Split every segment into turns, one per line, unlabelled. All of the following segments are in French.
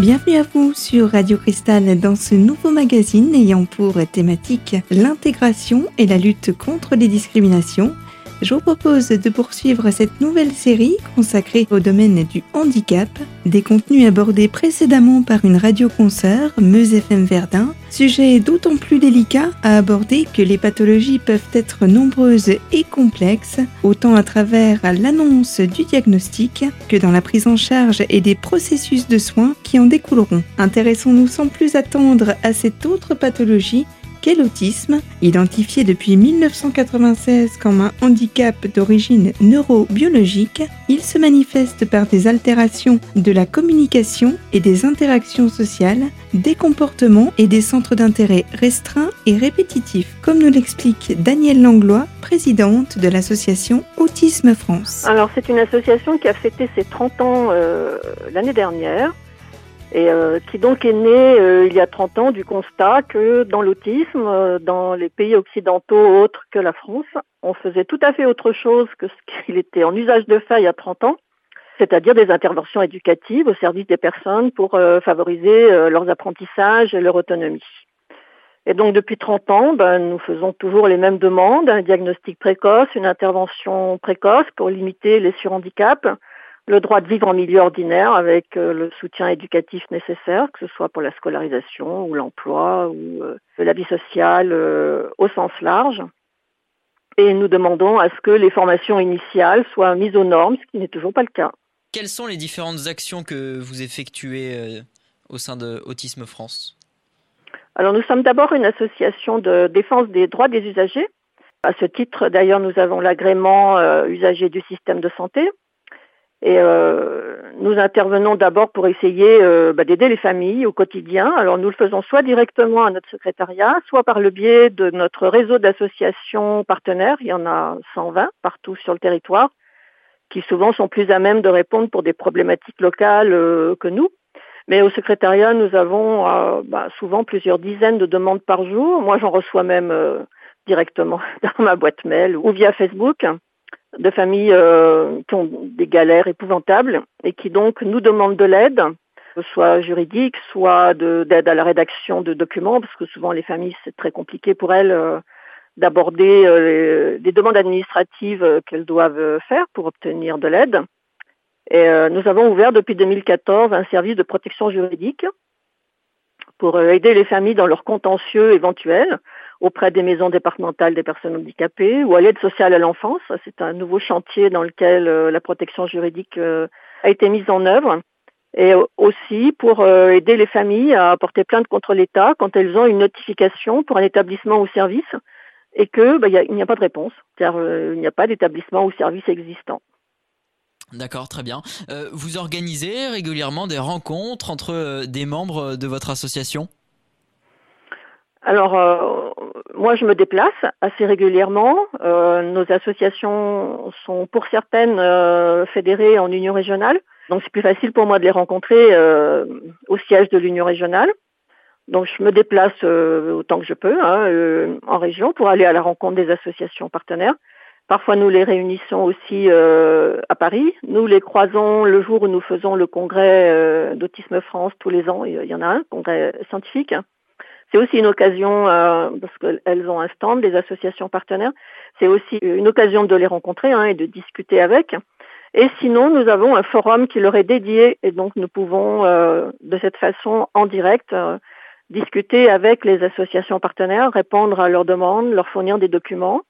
Bienvenue à vous sur Radio Cristal dans ce nouveau magazine ayant pour thématique l'intégration et la lutte contre les discriminations je vous propose de poursuivre cette nouvelle série consacrée au domaine du handicap, des contenus abordés précédemment par une radio-concert, Meuse FM Verdun, sujet d'autant plus délicat à aborder que les pathologies peuvent être nombreuses et complexes, autant à travers l'annonce du diagnostic que dans la prise en charge et des processus de soins qui en découleront. Intéressons-nous sans plus attendre à cette autre pathologie qu'est l'autisme, identifié depuis 1996 comme un handicap d'origine neurobiologique, il se manifeste par des altérations de la communication et des interactions sociales, des comportements et des centres d'intérêt restreints et répétitifs, comme nous l'explique Danielle Langlois, présidente de l'association Autisme France.
Alors c'est une association qui a fêté ses 30 ans euh, l'année dernière et euh, qui donc est né euh, il y a 30 ans du constat que dans l'autisme, euh, dans les pays occidentaux autres que la France, on faisait tout à fait autre chose que ce qu'il était en usage de faire il y a 30 ans, c'est-à-dire des interventions éducatives au service des personnes pour favoriser leurs apprentissages et leur autonomie. Et donc depuis 30 ans, ben, nous faisons toujours les mêmes demandes, un diagnostic précoce, une intervention précoce pour limiter les surhandicaps, le droit de vivre en milieu ordinaire avec euh, le soutien éducatif nécessaire, que ce soit pour la scolarisation ou l'emploi ou euh, la vie sociale euh, au sens large. Et nous demandons à ce que les formations initiales soient mises aux normes, ce qui n'est toujours pas le cas.
Quelles sont les différentes actions que vous effectuez au sein de Autisme France?
Alors nous sommes d'abord une association de défense des droits des usagers. À ce titre, d'ailleurs, nous avons l'agrément usager du système de santé et euh, nous intervenons d'abord pour essayer euh, bah, d'aider les familles au quotidien. Alors nous le faisons soit directement à notre secrétariat, soit par le biais de notre réseau d'associations partenaires. Il y en a 120 partout sur le territoire, qui souvent sont plus à même de répondre pour des problématiques locales euh, que nous. Mais au secrétariat, nous avons bah, souvent plusieurs dizaines de demandes par jour. Moi, j'en reçois même directement dans ma boîte mail ou via Facebook de familles euh, qui ont des galères épouvantables et qui donc nous demandent de l'aide, soit juridique, soit d'aide à la rédaction de documents, parce que souvent les familles, c'est très compliqué pour elles euh, d'aborder euh, des demandes administratives qu'elles doivent faire pour obtenir de l'aide. Et nous avons ouvert depuis 2014 un service de protection juridique pour aider les familles dans leurs contentieux éventuels auprès des maisons départementales des personnes handicapées ou à l'aide sociale à l'enfance. C'est un nouveau chantier dans lequel euh, la protection juridique euh, a été mise en œuvre et aussi pour euh, aider les familles à porter plainte contre l'État quand elles ont une notification pour un établissement ou service et que bah, il n'y a pas de réponse, car il n'y a pas d'établissement ou service existant.
D'accord, très bien. vous organisez régulièrement des rencontres entre des membres de votre association?
Alors, euh, moi, je me déplace assez régulièrement. Euh, nos associations sont, pour certaines, euh, fédérées en union régionale. Donc, c'est plus facile pour moi de les rencontrer au siège de l'union régionale. Donc, je me déplace autant que je peux hein, en région pour aller à la rencontre des associations partenaires. Parfois, nous les réunissons aussi à Paris. Nous les croisons le jour où nous faisons le congrès d'Autisme France tous les ans. Il y en a un, congrès scientifique. C'est aussi une occasion, euh, parce qu'elles ont un stand, des associations partenaires, c'est aussi une occasion de les rencontrer hein, et de discuter avec. Et sinon, nous avons un forum qui leur est dédié et donc nous pouvons euh, de cette façon en direct euh, discuter avec les associations partenaires, répondre à leurs demandes, leur fournir des documents.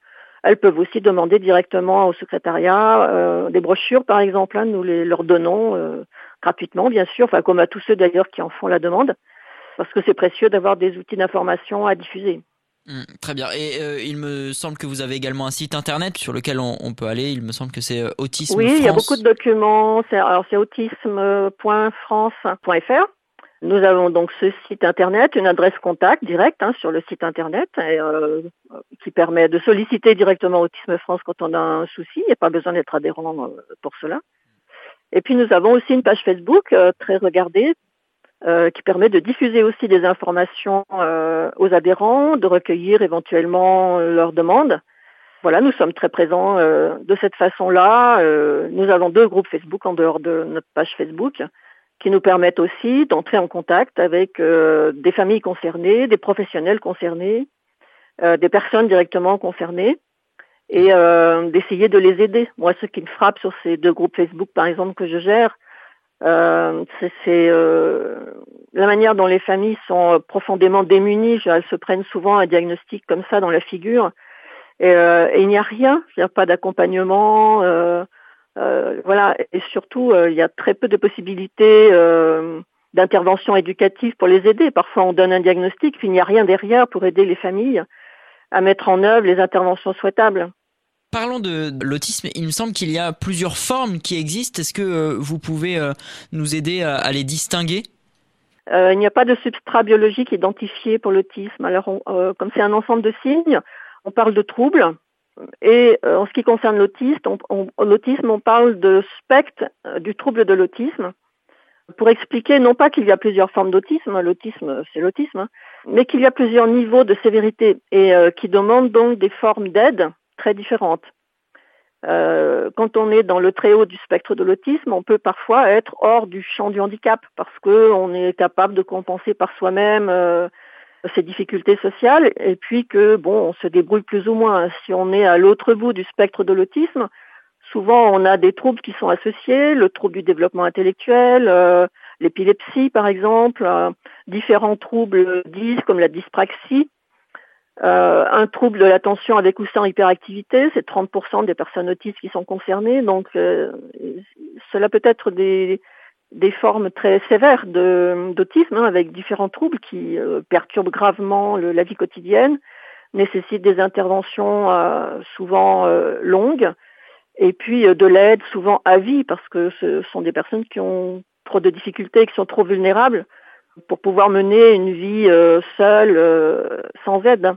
Elles peuvent aussi demander directement au secrétariat des brochures, par exemple. Hein, nous les leur donnons gratuitement, bien sûr, comme à tous ceux d'ailleurs qui en font la demande parce que c'est précieux d'avoir des outils d'information à diffuser.
Hmm, très bien. Et euh, il me semble que vous avez également un site internet sur lequel on, peut aller. Il me semble que c'est euh, autisme.
Oui, il y a beaucoup de documents. Alors c'est autisme.france.fr. Nous avons donc ce site internet, une adresse contact directe hein, sur le site internet euh, qui permet de solliciter directement Autisme France quand on a un souci. Il n'y a pas besoin d'être adhérent pour cela. Et puis nous avons aussi une page Facebook très regardée euh, qui permet de diffuser aussi des informations euh, aux adhérents, de recueillir éventuellement euh, leurs demandes. Voilà, nous sommes très présents de cette façon-là. nous avons deux groupes Facebook en dehors de notre page Facebook. qui nous permettent aussi d'entrer en contact avec euh, des familles concernées, des professionnels concernés, euh, des personnes directement concernées et euh, d'essayer de les aider. Moi, ce qui me frappe sur ces deux groupes Facebook, par exemple, que je gère, c'est la manière dont les familles sont profondément démunies. Elles se prennent souvent un diagnostic comme ça dans la figure. Et, et il n'y a rien, il pas d'accompagnement. Euh, voilà, et surtout, euh, il y a très peu de possibilités euh, d'intervention éducative pour les aider. Parfois, on donne un diagnostic, puis il n'y a rien derrière pour aider les familles à mettre en œuvre les interventions souhaitables.
Parlons de l'autisme. Il me semble qu'il y a plusieurs formes qui existent. Est-ce que vous pouvez nous aider à, les distinguer?
Il n'y a pas de substrat biologique identifié pour l'autisme. Alors, comme c'est un ensemble de signes, on parle de troubles et euh, en ce qui concerne l'autisme, on, parle de spectre euh, du trouble de l'autisme pour expliquer non pas qu'il y a plusieurs formes d'autisme, l'autisme c'est l'autisme, hein, mais qu'il y a plusieurs niveaux de sévérité et euh, qui demandent donc des formes d'aide très différentes. quand on est dans le très haut du spectre de l'autisme, on peut parfois être hors du champ du handicap parce qu'on est capable de compenser par soi-même ces difficultés sociales et puis que bon, on se débrouille plus ou moins. Si on est à l'autre bout du spectre de l'autisme, souvent on a des troubles qui sont associés, le trouble du développement intellectuel, euh, l'épilepsie par exemple, euh, différents troubles dys comme la dyspraxie, euh, un trouble de l'attention avec ou sans hyperactivité, c'est 30% des personnes autistes qui sont concernées, donc cela peut être des, des formes très sévères d'autisme, hein, avec différents troubles qui euh, perturbent gravement le, la vie quotidienne, nécessitent des interventions euh, souvent euh, longues, et puis de l'aide souvent à vie, parce que ce sont des personnes qui ont trop de difficultés, qui sont trop vulnérables pour pouvoir mener une vie seule, sans aide.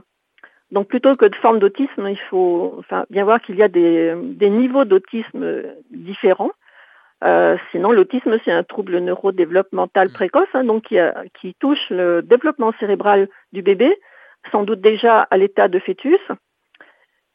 Donc plutôt que de formes d'autisme, il faut enfin, bien voir qu'il y a des, des niveaux d'autisme différents euh, sinon, l'autisme, c'est un trouble neurodéveloppemental précoce, hein, donc qui, qui, touche le développement cérébral du bébé, sans doute déjà à l'état de fœtus.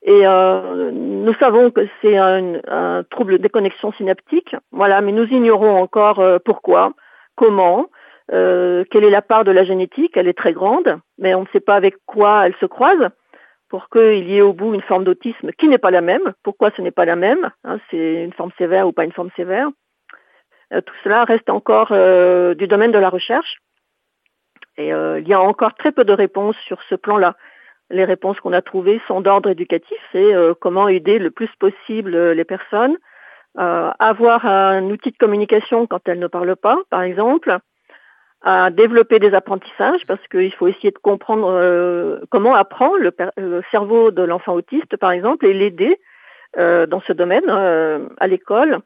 Et euh, nous savons que c'est un, un, trouble de déconnexion synaptique, voilà, mais nous ignorons encore euh, pourquoi, comment, euh, quelle est la part de la génétique. Elle est très grande, mais on ne sait pas avec quoi elle se croise pour qu'il y ait au bout une forme d'autisme qui n'est pas la même. Pourquoi ce n'est pas la même hein, C'est une forme sévère ou pas une forme sévère? Euh, Tout cela reste encore euh, du domaine de la recherche. Et euh, il y a encore très peu de réponses sur ce plan-là. Les réponses qu'on a trouvées sont d'ordre éducatif, c'est comment aider le plus possible les personnes, avoir un outil de communication quand elles ne parlent pas, par exemple, à développer des apprentissages parce qu'il faut essayer de comprendre euh, comment apprend le, cerveau de l'enfant autiste, par exemple, et l'aider euh, dans ce domaine euh, à l'école.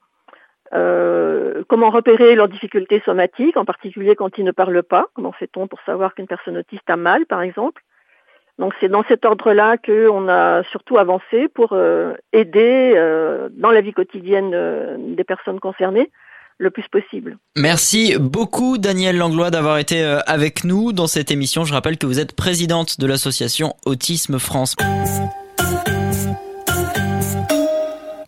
comment repérer leurs difficultés somatiques, en particulier quand ils ne parlent pas? Comment fait-on pour savoir qu'une personne autiste a mal, par exemple? Donc c'est dans cet ordre-là qu'on a surtout avancé pour aider dans la vie quotidienne des personnes concernées le plus possible.
Merci beaucoup Danielle Langlois d'avoir été euh, avec nous dans cette émission. Je rappelle que vous êtes présidente de l'association Autisme France.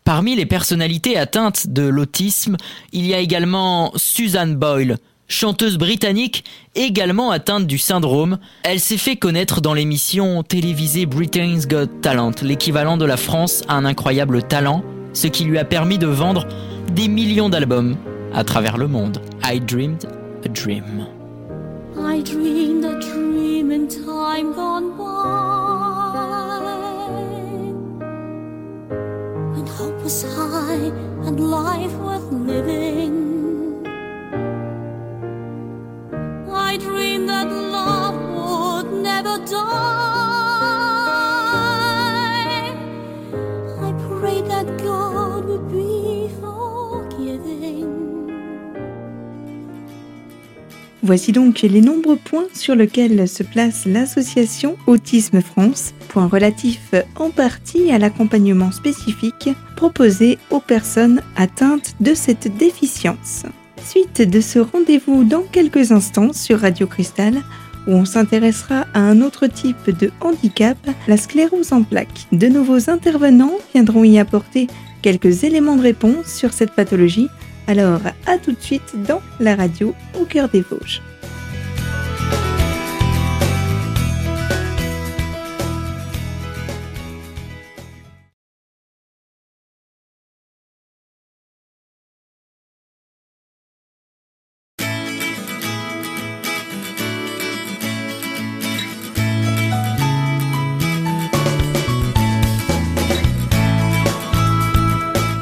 Parmi les personnalités atteintes de l'autisme, il y a également Suzanne Boyle, chanteuse britannique également atteinte du syndrome. Elle s'est fait connaître dans l'émission télévisée Britain's Got Talent, l'équivalent de la France à un incroyable talent, ce qui lui a permis de vendre des millions d'albums à travers le monde. I dreamed a dream. I dreamed a dream in time gone by. When hope was high and life worth living. I dreamed that love would never die. Voici donc les nombreux points sur lesquels se place l'association Autisme France, point relatif en partie à l'accompagnement spécifique proposé aux personnes atteintes de cette déficience. Suite de ce rendez-vous dans quelques instants sur Radio Cristal, où on s'intéressera à un autre type de handicap, la sclérose en plaques. De nouveaux intervenants viendront y apporter quelques éléments de réponse sur cette pathologie
Alors, à tout de suite dans la radio au cœur des Vosges.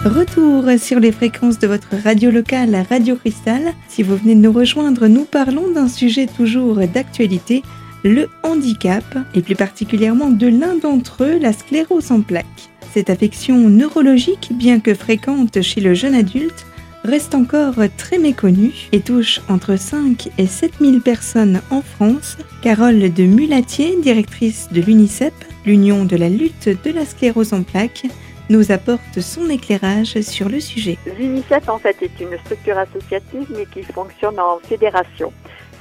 Retour sur les fréquences de votre radio locale, Radio Cristal. Si vous venez de nous rejoindre, nous parlons d'un sujet toujours d'actualité, le handicap, et plus particulièrement de l'un d'entre eux, la sclérose en plaques. Cette affection neurologique, bien que fréquente chez le jeune adulte, reste encore très méconnue et touche entre 5 et 7 000 personnes en France. Carole de Mulatier, directrice de l'UNICEP, l'Union de la lutte de la sclérose en plaques, nous apporte son éclairage sur le sujet.
L'UNICEF en fait est une structure associative mais qui fonctionne en fédération,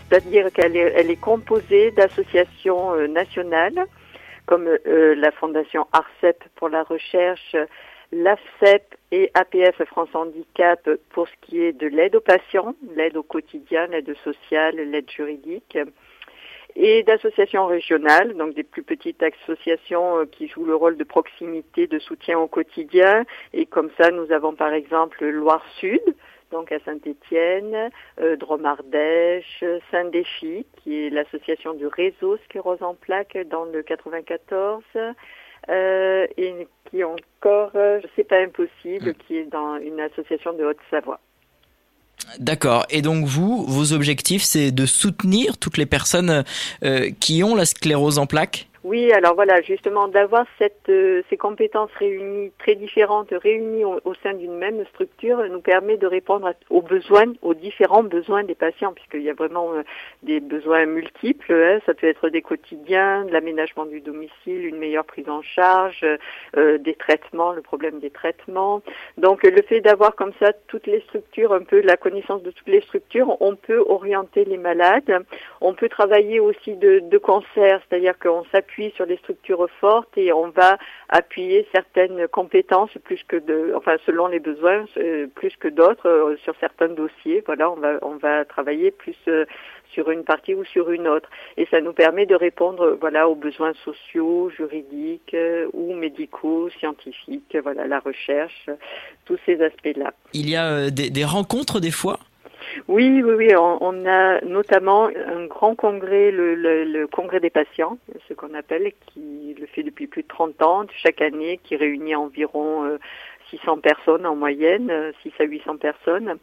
c'est-à-dire qu'elle est, composée d'associations euh, nationales comme euh, la Fondation ARCEP pour la recherche, l'AFCEP et APF France Handicap pour ce qui est de l'aide aux patients, l'aide au quotidien, l'aide sociale, l'aide juridique et d'associations régionales, donc des plus petites associations euh, qui jouent le rôle de proximité, de soutien au quotidien. Et comme ça, nous avons par exemple Loire-Sud, donc à Saint-Étienne, euh, Drôme-Ardèche, Saint-Défi, qui est l'association du réseau sclérose en plaques dans le 94. Euh, et qui encore, euh, sais pas impossible, qui est dans une association de Haute-Savoie.
D'accord. Et donc vous, vos objectifs, c'est de soutenir toutes les personnes euh, qui ont la sclérose en plaques?
Oui, alors voilà, justement, d'avoir cette, euh, ces compétences réunies, très différentes, réunies au, sein d'une même structure, nous permet de répondre aux besoins, aux différents besoins des patients, puisqu'il y a vraiment euh, des besoins multiples. Hein. ça peut être des quotidiens, de l'aménagement du domicile, une meilleure prise en charge, euh, des traitements, le problème des traitements. Donc, le fait d'avoir comme ça toutes les structures, un peu la connaissance de toutes les structures, on peut orienter les malades. On peut travailler aussi de, de concert, c'est-à-dire qu'on s'appuie sur des structures fortes et on va appuyer certaines compétences plus que de, enfin selon les besoins, euh, plus que d'autres euh, sur certains dossiers. Voilà, on va on va travailler plus euh, sur une partie ou sur une autre et ça nous permet de répondre voilà aux besoins sociaux, juridiques ou médicaux, scientifiques. Voilà la recherche, tous ces aspects-là.
Il y a des rencontres des fois?
Oui, oui, oui. On, a notamment un grand congrès, le, congrès des patients, ce qu'on appelle, qui le fait depuis plus de 30 ans, chaque année, qui réunit environ 600 euh, personnes en moyenne, 6 à 800 personnes.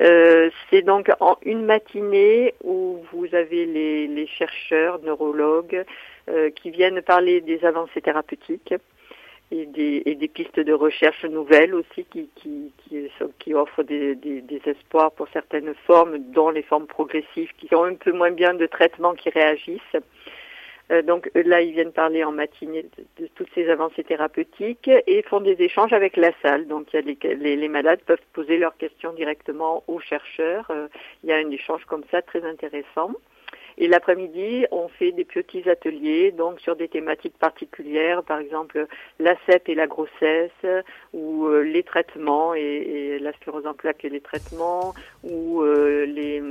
Euh, c'est donc en une matinée où vous avez les, chercheurs, neurologues, euh, qui viennent parler des avancées thérapeutiques et des, et des pistes de recherche nouvelles aussi qui, qui, qui, qui offrent des, des, des, espoirs pour certaines formes, dont les formes progressives qui ont un peu moins bien de traitement qui réagissent. Euh, donc là, ils viennent parler en matinée de, toutes ces avancées thérapeutiques et font des échanges avec la salle. Donc il y a les, les, les malades peuvent poser leurs questions directement aux chercheurs. Euh, il y a un échange comme ça très intéressant. Et l'après-midi, on fait des petits ateliers, donc sur des thématiques particulières, par exemple la et la grossesse, ou euh, les traitements et, et, la sclérose en plaques et les traitements, ou euh, les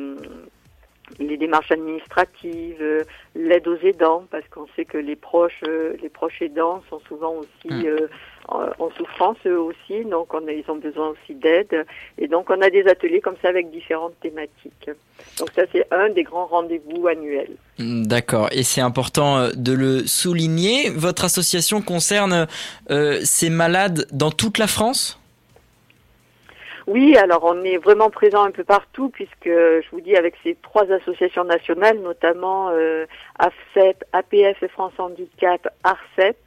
les démarches administratives, l'aide aux aidants, parce qu'on sait que les proches, euh, les proches aidants sont souvent aussi hmm. euh, en, souffrance eux aussi, donc on a, ils ont besoin aussi d'aide. Et donc on a des ateliers comme ça avec différentes thématiques. Donc ça c'est un des grands rendez-vous annuels.
D'accord, et c'est important de le souligner. Votre association concerne ces malades dans toute la France?
Oui, alors on est vraiment présent un peu partout puisque je vous dis avec ces trois associations nationales, notamment euh, AFCEP, APF et France Handicap, ARCEP,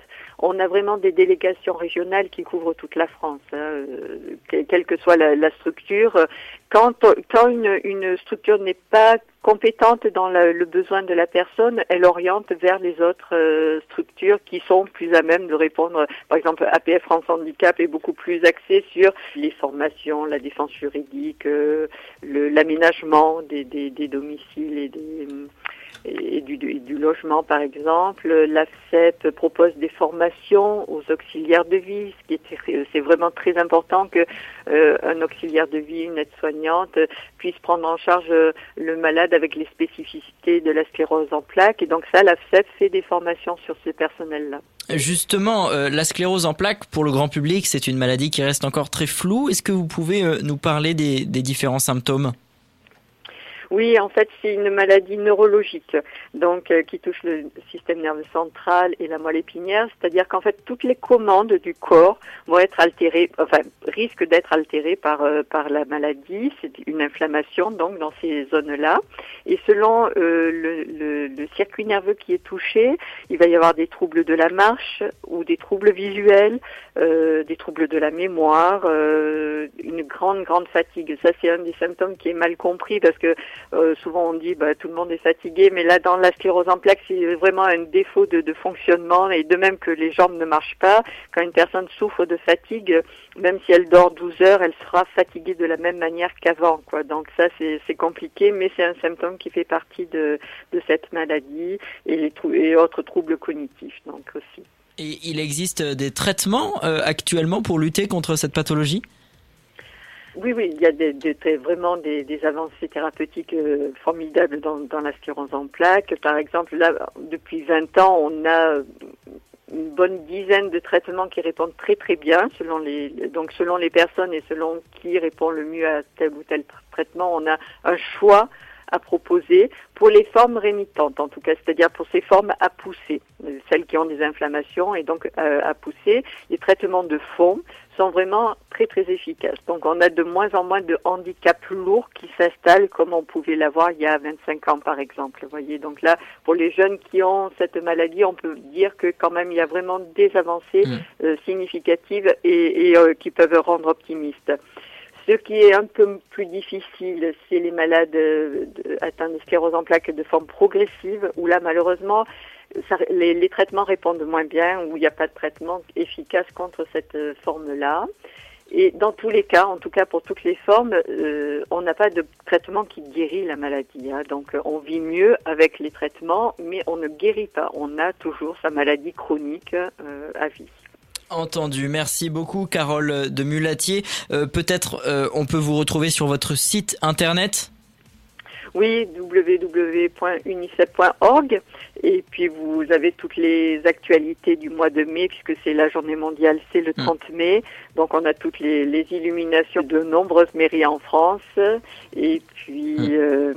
on a vraiment des délégations régionales qui couvrent toute la France, hein, euh, quelle que soit la, structure. Quand, quand une, une structure n'est pas compétente dans le besoin de la personne, elle oriente vers les autres euh, structures qui sont plus à même de répondre. Par exemple, APF France Handicap est beaucoup plus axé sur les formations, la défense juridique, euh, l'aménagement des, des, des, domiciles et des et du, du, logement par exemple. L'AFCEP propose des formations aux auxiliaires de vie, ce qui est c'est vraiment très important que euh, un auxiliaire de vie, une aide-soignante puisse prendre en charge euh, le malade avec les spécificités de la sclérose en plaques. Et donc ça, l'AFCEP fait des formations sur ces personnels-là.
Justement, euh, la sclérose en plaques, pour le grand public, c'est une maladie qui reste encore très floue. Est-ce que vous pouvez nous parler des, des différents symptômes?
Oui, en fait, c'est une maladie neurologique, donc euh, qui touche le système nerveux central et la moelle épinière, c'est-à-dire qu'en fait, toutes les commandes du corps vont être altérées, enfin, risquent d'être altérées par euh, par la maladie. C'est une inflammation donc dans ces zones-là, et selon euh, le, le, le, circuit nerveux qui est touché, il va y avoir des troubles de la marche ou des troubles visuels, des troubles de la mémoire, une grande grande fatigue. Ça, c'est un des symptômes qui est mal compris parce que euh, souvent on dit bah, tout le monde est fatigué, mais là dans la sclérose en plaques c'est vraiment un défaut de, fonctionnement et de même que les jambes ne marchent pas, quand une personne souffre de fatigue, même si elle dort 12 heures, elle sera fatiguée de la même manière qu'avant. Donc ça c'est compliqué, mais c'est un symptôme qui fait partie de, cette maladie et autres troubles cognitifs donc aussi.
Et il existe des traitements euh, actuellement pour lutter contre cette pathologie?
Oui, oui, il y a des, vraiment des, des, avancées thérapeutiques euh, formidables dans, dans la sclérose en plaques. Par exemple, là, depuis 20 ans, on a une bonne dizaine de traitements qui répondent très très bien selon les donc selon les personnes et selon qui répond le mieux à tel ou tel traitement. On a un choix à proposer pour les formes rémitantes, en tout cas, c'est-à-dire pour ces formes à pousser, celles qui ont des inflammations et donc euh, à pousser. Les traitements de fond sont vraiment très très efficaces. Donc on a de moins en moins de handicaps lourds qui s'installent comme on pouvait l'avoir il y a 25 ans par exemple. Vous voyez, donc là, pour les jeunes qui ont cette maladie, on peut dire que quand même il y a vraiment des avancées mmh. euh, significatives et, et euh, qui peuvent rendre optimistes. Ce qui est un peu plus difficile, c'est les malades euh, atteints de sclérose en plaques de forme progressive, où là, malheureusement, les, traitements répondent moins bien, où il n'y a pas de traitement efficace contre cette euh, forme-là. Et dans tous les cas, en tout cas pour toutes les formes, euh, on n'a pas de traitement qui guérit la maladie. Hein. Donc on vit mieux avec les traitements, mais on ne guérit pas. On a toujours sa maladie chronique à vie.
Entendu. Merci beaucoup, Carole de Mulatier. Euh, peut-être euh, on peut vous retrouver sur votre site internet
oui, www.unicef.org. Et puis vous avez toutes les actualités du mois de mai, puisque c'est la journée mondiale, c'est le 30 hmm. mai. Donc on a toutes les, illuminations de nombreuses mairies en France. Et puis hmm. euh,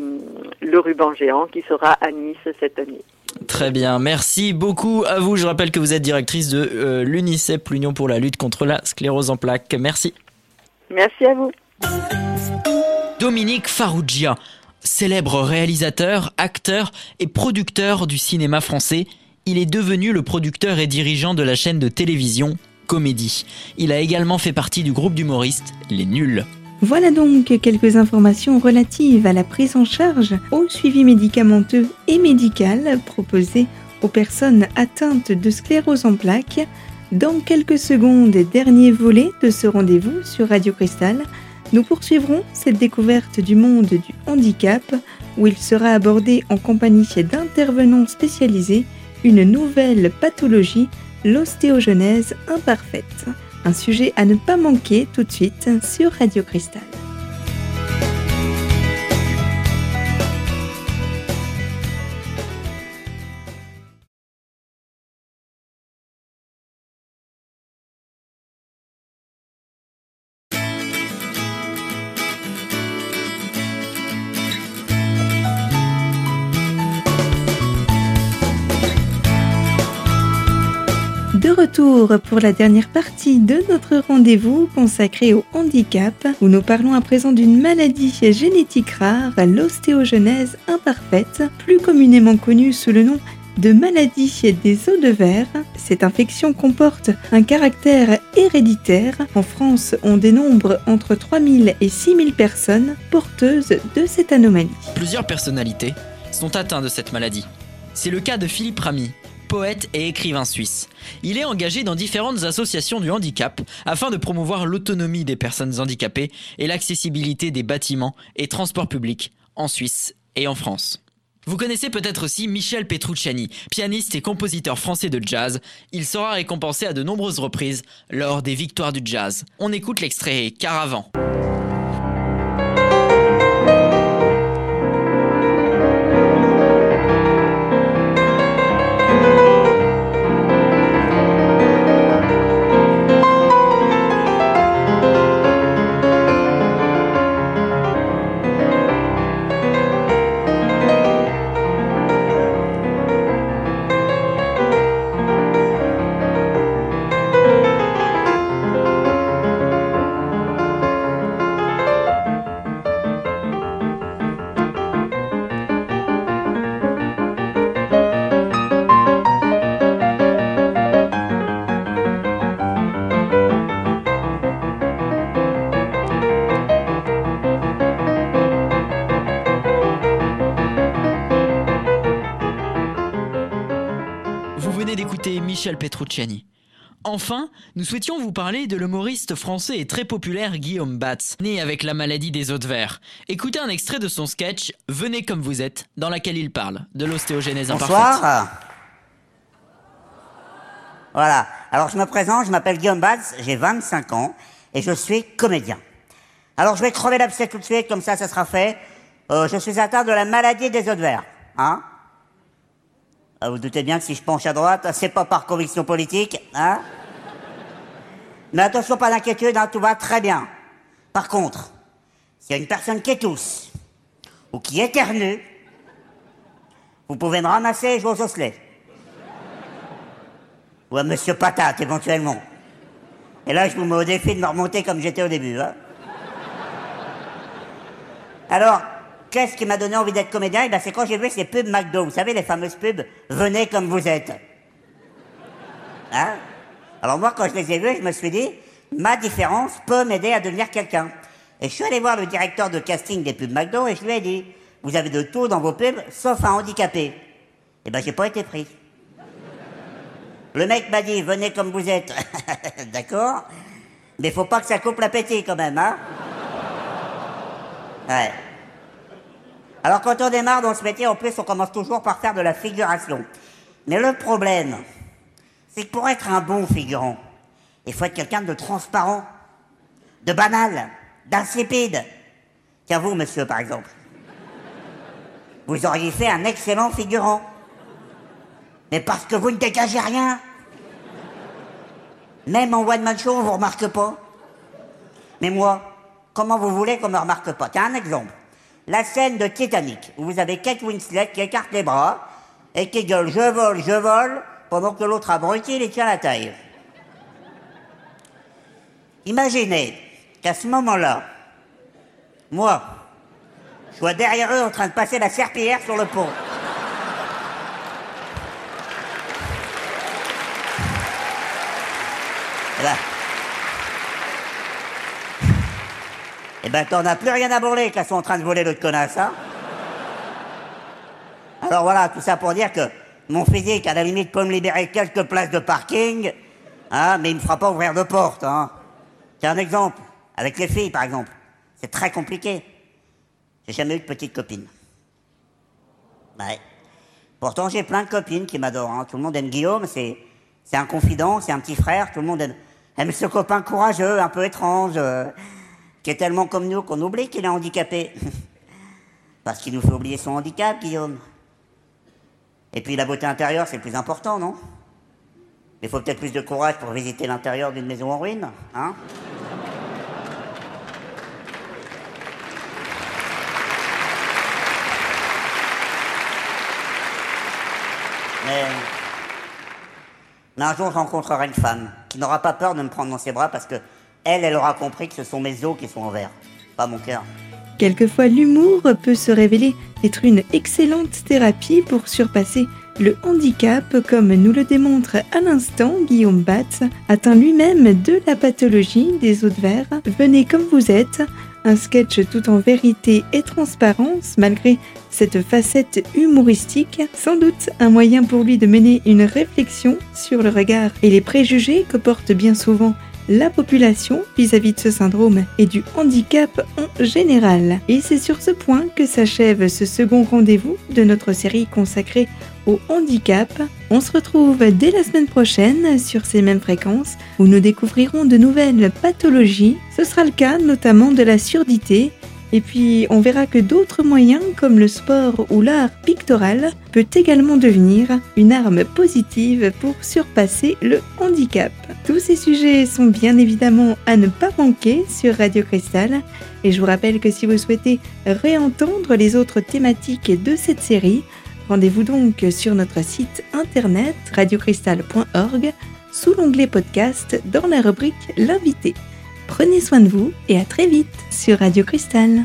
le ruban géant qui sera à Nice cette année.
Très bien, merci beaucoup à vous. Je rappelle que vous êtes directrice de euh, l'UNICEF, l'Union pour la lutte contre la sclérose en plaques. Merci.
Merci à vous.
Dominique Farrugia, célèbre réalisateur, acteur et producteur du cinéma français, il est devenu le producteur et dirigeant de la chaîne de télévision Comédie. Il a également fait partie du groupe d'humoristes Les Nuls.
Voilà donc quelques informations relatives à la prise en charge, au suivi médicamenteux et médical proposé aux personnes atteintes de sclérose en plaques. Dans quelques secondes, dernier volet de ce rendez-vous sur Radio Cristal, nous poursuivrons cette découverte du monde du handicap où il sera abordé en compagnie d'intervenants spécialisés une nouvelle pathologie, l'ostéogenèse imparfaite. Un sujet à ne pas manquer tout de suite sur Radio Cristal. Pour la dernière partie de notre rendez-vous consacré au handicap, où nous parlons à présent d'une maladie génétique rare, l'ostéogenèse imparfaite, plus communément connue sous le nom de maladie des os de verre. Cette infection comporte un caractère héréditaire. En France, on dénombre entre 3000 et 6000 personnes porteuses de cette anomalie.
Plusieurs personnalités sont atteintes de cette maladie. C'est le cas de Philippe Ramy, poète et écrivain suisse. Il est engagé dans différentes associations du handicap afin de promouvoir l'autonomie des personnes handicapées et l'accessibilité des bâtiments et transports publics en Suisse et en France. Vous connaissez peut-être aussi Michel Petrucciani, pianiste et compositeur français de jazz. Il sera récompensé à de nombreuses reprises lors des victoires du jazz. On écoute l'extrait Caravan. Michel Petrucciani. Enfin, nous souhaitions vous parler de l'humoriste français et très populaire Guillaume Batz, né avec la maladie des de verre. Écoutez un extrait de son sketch Venez comme vous êtes, dans lequel il parle de l'ostéogénèse imparfaite.
Bonsoir. Voilà. Alors je me présente, je m'appelle Guillaume Batz, j'ai 25 ans et je suis comédien. Alors je vais crever l'abcès tout de suite, comme ça ça sera fait. Euh, je suis atteint de la maladie des de verre. Hein vous doutez bien que si je penche à droite, c'est pas par conviction politique, hein? Mais attention, pas d'inquiétude, hein, tout va très bien. Par contre, s'il y a une personne qui étousse ou qui éternue, vous pouvez me ramasser et jouer aux. Ou à Monsieur Patate, éventuellement. Et là, je vous mets au défi de me remonter comme j'étais au début. Hein. Alors, Qu'est-ce qui m'a donné envie d'être comédien? Eh ben, C'est quand j'ai vu ces pubs McDo. Vous savez, les fameuses pubs Venez comme vous êtes. Hein? Alors moi, quand je les ai vues, je me suis dit, ma différence peut m'aider à devenir quelqu'un. Et je suis allé voir le directeur de casting des pubs McDo et je lui ai dit, vous avez de tout dans vos pubs, sauf un handicapé. Et eh ben, j'ai pas été pris. Le mec m'a dit, venez comme vous êtes. D'accord Mais faut pas que ça coupe l'appétit quand même, hein? Ouais. Alors quand on démarre dans ce métier, en plus, on commence toujours par faire de la figuration. Mais le problème, c'est que pour être un bon figurant, il faut être quelqu'un de transparent, de banal, d'insipide. Tiens, vous, monsieur, par exemple. Vous auriez fait un excellent figurant. Mais parce que vous ne dégagez rien. Même en one-man show, on vous remarque pas. Mais moi, comment vous voulez qu'on me remarque pas? Tiens, un exemple la scène de Titanic, où vous avez Kate Winslet qui écarte les bras et qui gueule Je vole, je vole, pendant que l'autre abruti les tient la taille. Imaginez qu'à ce moment-là, moi, je sois derrière eux en train de passer la serpillière sur le pont. Eh ben, t'en as plus rien à brûler qu'elles sont en train de voler l'autre connasse, hein Alors voilà, tout ça pour dire que mon physique, à la limite, peut me libérer quelques places de parking, hein, mais il me fera pas ouvrir de porte, hein. C'est un exemple. Avec les filles, par exemple. C'est très compliqué. J'ai jamais eu de petite copine. Ouais. Pourtant, j'ai plein de copines qui m'adorent. Hein. Tout le monde aime Guillaume, c'est, c'est un confident, c'est un petit frère. Tout le monde aime, aime ce copain courageux, un peu étrange. Euh, qui est tellement comme nous qu'on oublie qu'il est handicapé. Parce qu'il nous fait oublier son handicap, Guillaume. Et puis la beauté intérieure, c'est le plus important, non? Il faut peut-être plus de courage pour visiter l'intérieur d'une maison en ruine, hein? Mais... Mais un jour, je rencontrerai une femme qui n'aura pas peur de me prendre dans ses bras parce que elle, elle aura compris que ce sont mes os qui sont en verre, pas mon cœur.
Quelquefois, l'humour peut se révéler être une excellente thérapie pour surpasser le handicap, comme nous le démontre à l'instant Guillaume Batz, atteint lui-même de la pathologie des os de verre. Venez comme vous êtes, un sketch tout en vérité et transparence malgré cette facette humoristique, sans doute un moyen pour lui de mener une réflexion sur le regard et les préjugés que portent bien souvent la population vis-à-vis de ce syndrome et du handicap en général. Et c'est sur ce point que s'achève ce second rendez-vous de notre série consacrée au handicap. On se retrouve dès la semaine prochaine sur ces mêmes fréquences où nous découvrirons de nouvelles pathologies. Ce sera le cas notamment de la surdité et puis, on verra que d'autres moyens, comme le sport ou l'art pictoral, peut également devenir une arme positive pour surpasser le handicap. Tous ces sujets sont bien évidemment à ne pas manquer sur Radio Cristal. Et je vous rappelle que si vous souhaitez réentendre les autres thématiques de cette série, rendez-vous donc sur notre site internet radiocristal.org sous l'onglet podcast dans la rubrique L'invité. Prenez soin de vous et à très vite sur Radio Cristal.